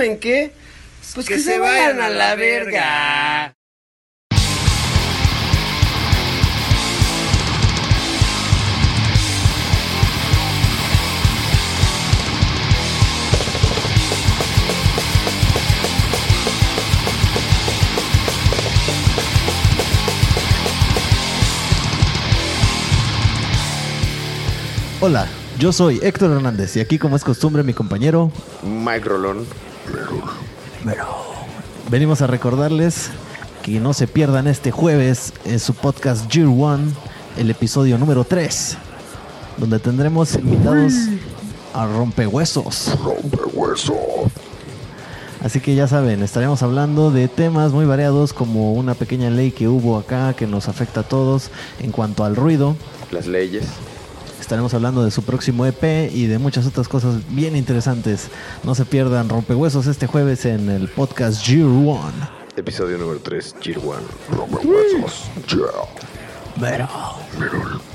¿Saben qué? Pues que, se, vayan a la verga. Hola, yo soy Héctor Hernández y aquí como es costumbre mi compañero Mike Rolón. Venimos a recordarles que no se pierdan este jueves en su podcast Year One, el episodio número 3, donde tendremos invitados a rompehuesos. Rompehueso. Así que ya saben, estaremos hablando de temas muy variados como una pequeña ley que hubo acá que nos afecta a todos en cuanto al ruido. Las leyes. Estaremos hablando de su próximo EP y de muchas otras cosas bien interesantes. No se pierdan Rompehuesos este jueves en el podcast Year One. Episodio número 3, Year One. Rompehuesos. Yeah. Pero... Pero-